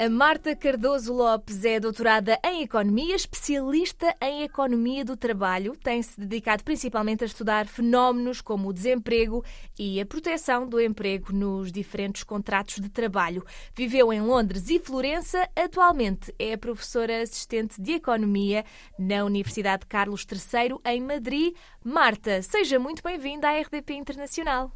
A Marta Cardoso Lopes é doutorada em Economia, especialista em Economia do Trabalho. Tem-se dedicado principalmente a estudar fenómenos como o desemprego e a proteção do emprego nos diferentes contratos de trabalho. Viveu em Londres e Florença. Atualmente é professora assistente de Economia na Universidade Carlos III, em Madrid. Marta, seja muito bem-vinda à RDP Internacional.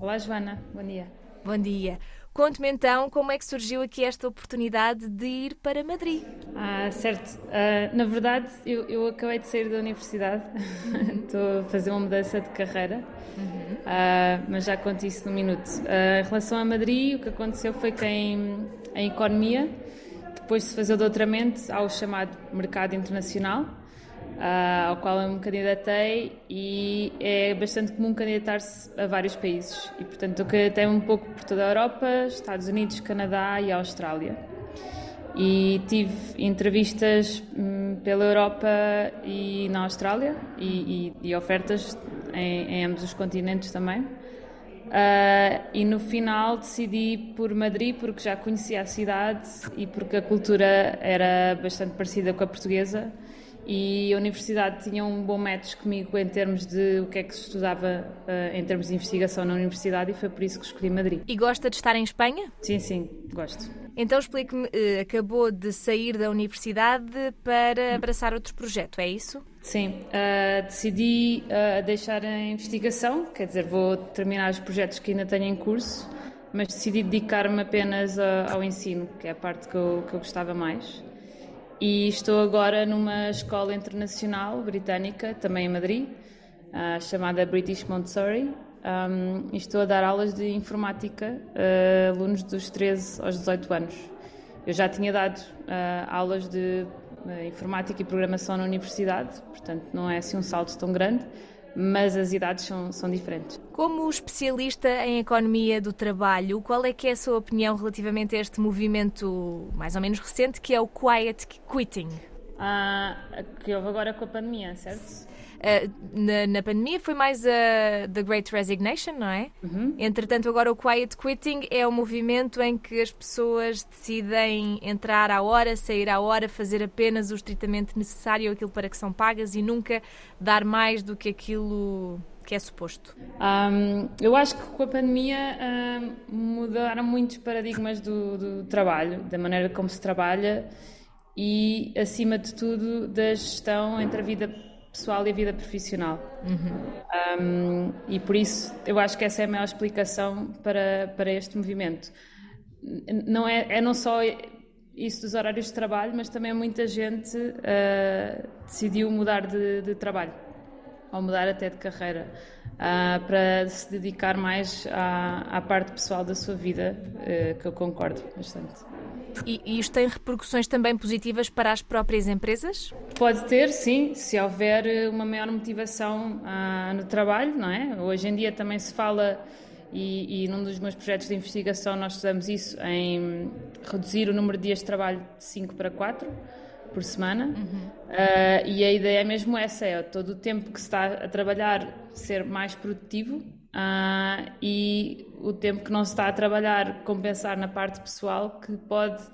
Olá, Joana. Bom dia. Bom dia. Conte-me então como é que surgiu aqui esta oportunidade de ir para Madrid. Ah, certo. Ah, na verdade, eu, eu acabei de sair da universidade. Estou a fazer uma mudança de carreira. Ah, mas já conto isso num minuto. Ah, em relação a Madrid, o que aconteceu foi que em, em Economia, depois de se fazer o doutoramento, há o chamado Mercado Internacional, ao qual eu me candidatei e é bastante comum candidatar-se a vários países. E, portanto, eu candidatei um pouco por toda a Europa, Estados Unidos, Canadá e Austrália. E tive entrevistas hum, pela Europa e na Austrália e, e- e ofertas em, em ambos os continentes também. Ah, e no final decidi por Madrid porque já conhecia a cidade e porque a cultura era bastante parecida com a portuguesa e a universidade tinha um bom match comigo em termos de o que é que se estudava ah, em termos de investigação na universidade e foi por isso que escolhi Madrid. E gosta de estar em Espanha? Sim, sim, gosto. Então explique-me, eh, acabou de sair da universidade para abraçar outro projeto, é isso? Sim, ah, decidi ah, deixar a investigação, quer dizer, vou terminar os projetos que ainda tenho em curso, mas decidi dedicar-me apenas a- ao ensino, que é a parte que eu, que eu gostava mais. E estou agora numa escola internacional britânica, também em Madrid, ah, chamada British Montessori, um, estou a dar aulas de informática a alunos dos 13 aos 18 anos. Eu já tinha dado ah, aulas de ah, informática e programação na universidade, portanto não é assim um salto tão grande, mas as idades são, são diferentes. Como especialista em economia do trabalho, qual é que é a sua opinião relativamente a este movimento mais ou menos recente que é o quiet quitting? Ah, que houve agora com a pandemia, certo? Eh, na, na pandemia foi mais a The Great Resignation, não é? Entretanto, agora o Quiet Quitting é o movimento em que as pessoas decidem entrar à hora, sair à hora, fazer apenas o estritamente necessário, aquilo para que são pagas e nunca dar mais do que aquilo que é suposto. Um, eu acho que com a pandemia um, mudaram muitos paradigmas do, do trabalho, da maneira como se trabalha e, acima de tudo, da gestão entre a vida pessoal e a vida profissional. Um, e por isso eu acho que essa é a maior explicação para, para este movimento. Não é, é não só isso dos horários de trabalho, mas também muita gente uh, decidiu mudar de, de trabalho ou mudar até de carreira ah, para se dedicar mais à, à parte pessoal da sua vida, eh, que eu concordo bastante. E, e isto tem repercussões também positivas para as próprias empresas? Pode ter, sim, se houver eh, uma maior motivação ah, no trabalho, não é? Hoje em dia também se fala, e, e num dos meus projetos de investigação nós estudamos isso, em reduzir o número de dias de trabalho de 5 para 4 por semana. Ah, e a ideia é mesmo essa, é todo o tempo que se está a trabalhar ser mais produtivo ah, e o tempo que não se está a trabalhar compensar na parte pessoal que pode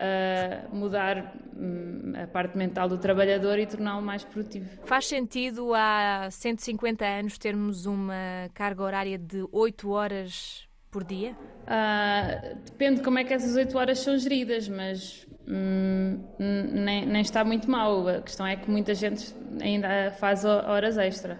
ah, mudar hum, a parte mental do trabalhador e torná-lo mais produtivo. Faz sentido há 150 anos termos uma carga horária de 8 horas por dia? Ah, depende de como é que essas 8 horas são geridas, mas hum, nem, nem está muito mal. A questão é que muita gente ainda faz ho- horas extra.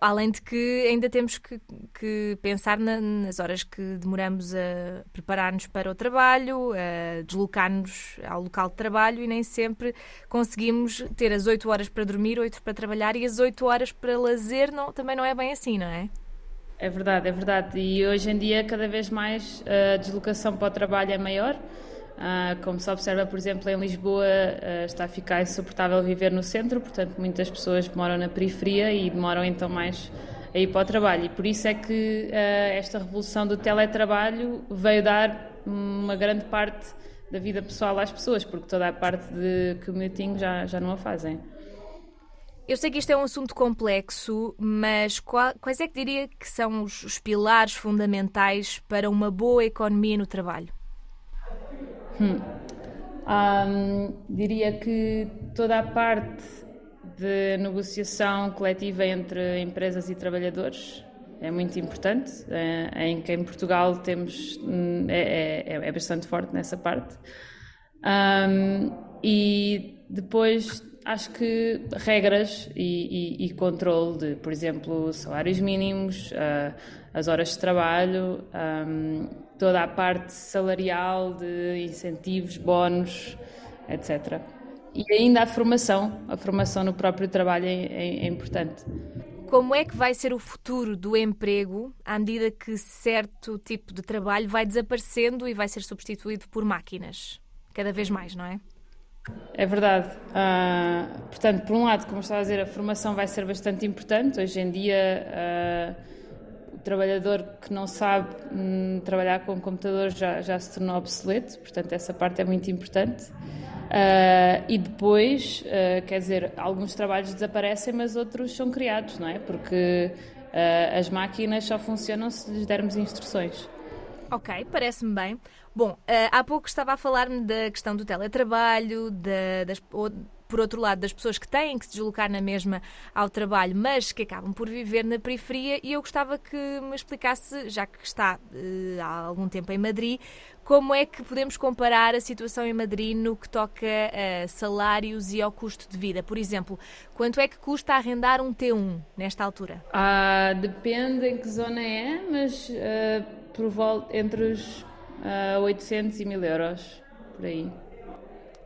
Além de que ainda temos que, que pensar na- nas horas que demoramos a preparar-nos para o trabalho, a deslocar-nos ao local de trabalho e nem sempre conseguimos ter as 8 horas para dormir, 8 para trabalhar e as 8 horas para lazer não, também não é bem assim, não é? É verdade, é verdade. E hoje em dia, cada vez mais, a deslocação para o trabalho é maior. Ah, como se observa, por exemplo, em Lisboa, ah, está a ficar insuportável viver no centro, portanto, muitas pessoas moram na periferia e demoram então mais a ir para o trabalho. E por isso é que ah, esta revolução do teletrabalho veio dar uma grande parte da vida pessoal às pessoas, porque toda a parte de commuting já, já não a fazem. Eu sei que isto é um assunto complexo, mas quais é que diria que são os, os pilares fundamentais para uma boa economia no trabalho? Hum. Um, diria que toda a parte de negociação coletiva entre empresas e trabalhadores é muito importante, é, em que em Portugal temos hum, é, é, é bastante forte nessa parte. E depois acho que regras e, e, e, controle de, por exemplo, salários mínimos, uh, as horas de trabalho, um, toda a parte salarial de incentivos, bónus, etc. E ainda a formação, a formação no próprio trabalho é, é, é importante. Como é que vai ser o futuro do emprego à medida que certo tipo de trabalho vai desaparecendo e vai ser substituído por máquinas? Cada vez mais, não é? É verdade. Uh, portanto, por um lado, como estava a dizer, a formação vai ser bastante importante. Hoje em dia, uh, o trabalhador que não sabe um, trabalhar com computadores já, já se tornou obsoleto, portanto, essa parte é muito importante. Uh, e depois, quer dizer, alguns trabalhos desaparecem, mas outros são criados, não é? Porque as máquinas só funcionam se lhes dermos instruções. Ok, parece-me bem. Bom, uh, há pouco estava a falar-me da questão do teletrabalho, da, das, por outro lado, das pessoas que têm que se deslocar na mesma ao trabalho, mas que acabam por viver na periferia, e eu gostava que me explicasse, já que está uh, há algum tempo em Madrid, como é que podemos comparar a situação em Madrid no que toca a salários e ao custo de vida? Por exemplo, quanto é que custa arrendar um T1 nesta altura? Ah, depende em que zona é, mas uh, por volta entre os uh, 800 e 1000 euros, por aí.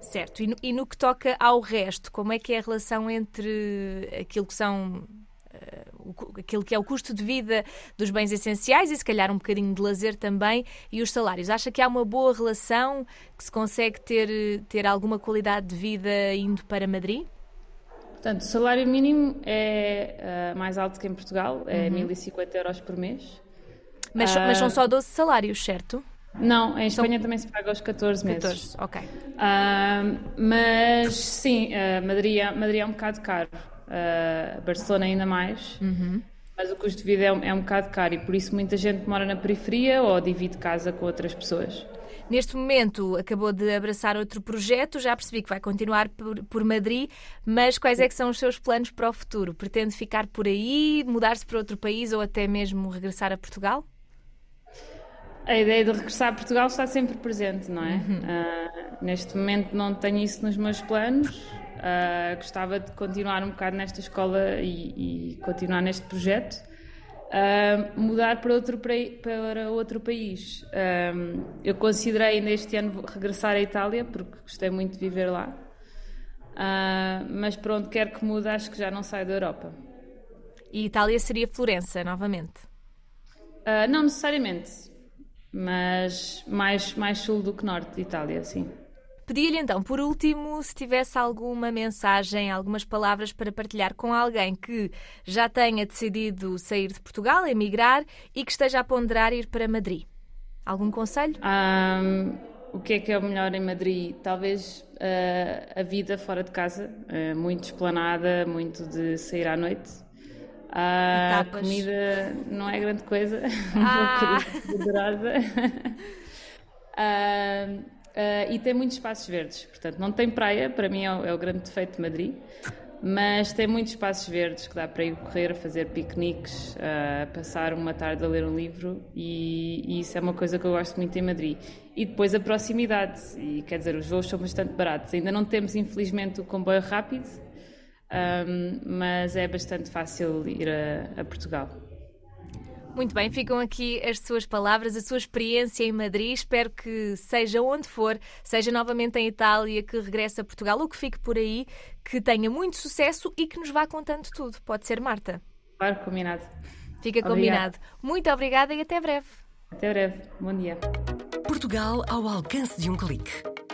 Certo, e no, e no, que toca ao resto, como é que é a relação entre aquilo que são uh, aquilo que é o custo de vida dos bens essenciais e se calhar um bocadinho de lazer também e os salários? Acha que há uma boa relação, que se consegue ter, ter alguma qualidade de vida indo para Madrid? Portanto, o salário mínimo é uh, mais alto que em Portugal, é uhum. 1050 euros por mês. Mas, uh, mas são só 12 salários, certo? Não, em Espanha São... também se paga aos 14 meses. 14, ok. Uh, mas sim, uh, Madrid, é, Madrid é um bocado caro. Uh, Barcelona ainda mais. Uhum. Mas o custo de vida é um, é um bocado caro e por isso muita gente mora na periferia ou divide casa com outras pessoas. Neste momento acabou de abraçar outro projeto, já percebi que vai continuar por, por, Madrid, mas quais é que são os seus planos para o futuro? Pretende ficar por aí, mudar-se para outro país ou até mesmo regressar a Portugal? A ideia de regressar a Portugal está sempre presente, não é? Uhum. Uh, neste momento não tenho isso nos meus planos. Uh, gostava de continuar um bocado nesta escola e, e continuar neste projeto. Uh, mudar para outro, para outro país. eu considerei ainda este ano regressar à Itália, porque gostei muito de viver lá. mas pronto, quer que mude, acho que já não saio da Europa. E Itália seria Florença, novamente? não necessariamente mas mais, mais sul do que norte de Itália, sim. Pedi-lhe então, por último, se tivesse alguma mensagem, algumas palavras para partilhar com alguém que já tenha decidido sair de Portugal, emigrar e que esteja a ponderar ir para Madrid. Algum conselho? Um, o que é que é o melhor em Madrid? Talvez uh, a vida fora de casa, uh, muito esplanada, muito de sair à noite. A comida não é grande coisa, ah. um pouco poderosa. uh, e tem muitos espaços verdes, portanto, não tem praia, para mim é o, é o, grande defeito de Madrid, mas tem muitos espaços verdes que dá para ir correr, fazer piqueniques, passar uma tarde a ler um livro, e, e, isso é uma coisa que eu gosto muito em Madrid. E depois a proximidade, e quer dizer, os voos são bastante baratos. Ainda não temos, infelizmente, o comboio rápido um, mas é bastante fácil ir a, a Portugal. Muito bem, ficam aqui as suas palavras, a sua experiência em Madrid. Espero que seja onde for, seja novamente em Itália, que regresse a Portugal ou que fique por aí, que tenha muito sucesso e que nos vá contando tudo. Pode ser, Marta? Claro, combinado. Fica combinado. Muito obrigada e até breve. Até breve. Bom dia. Portugal ao alcance de um clique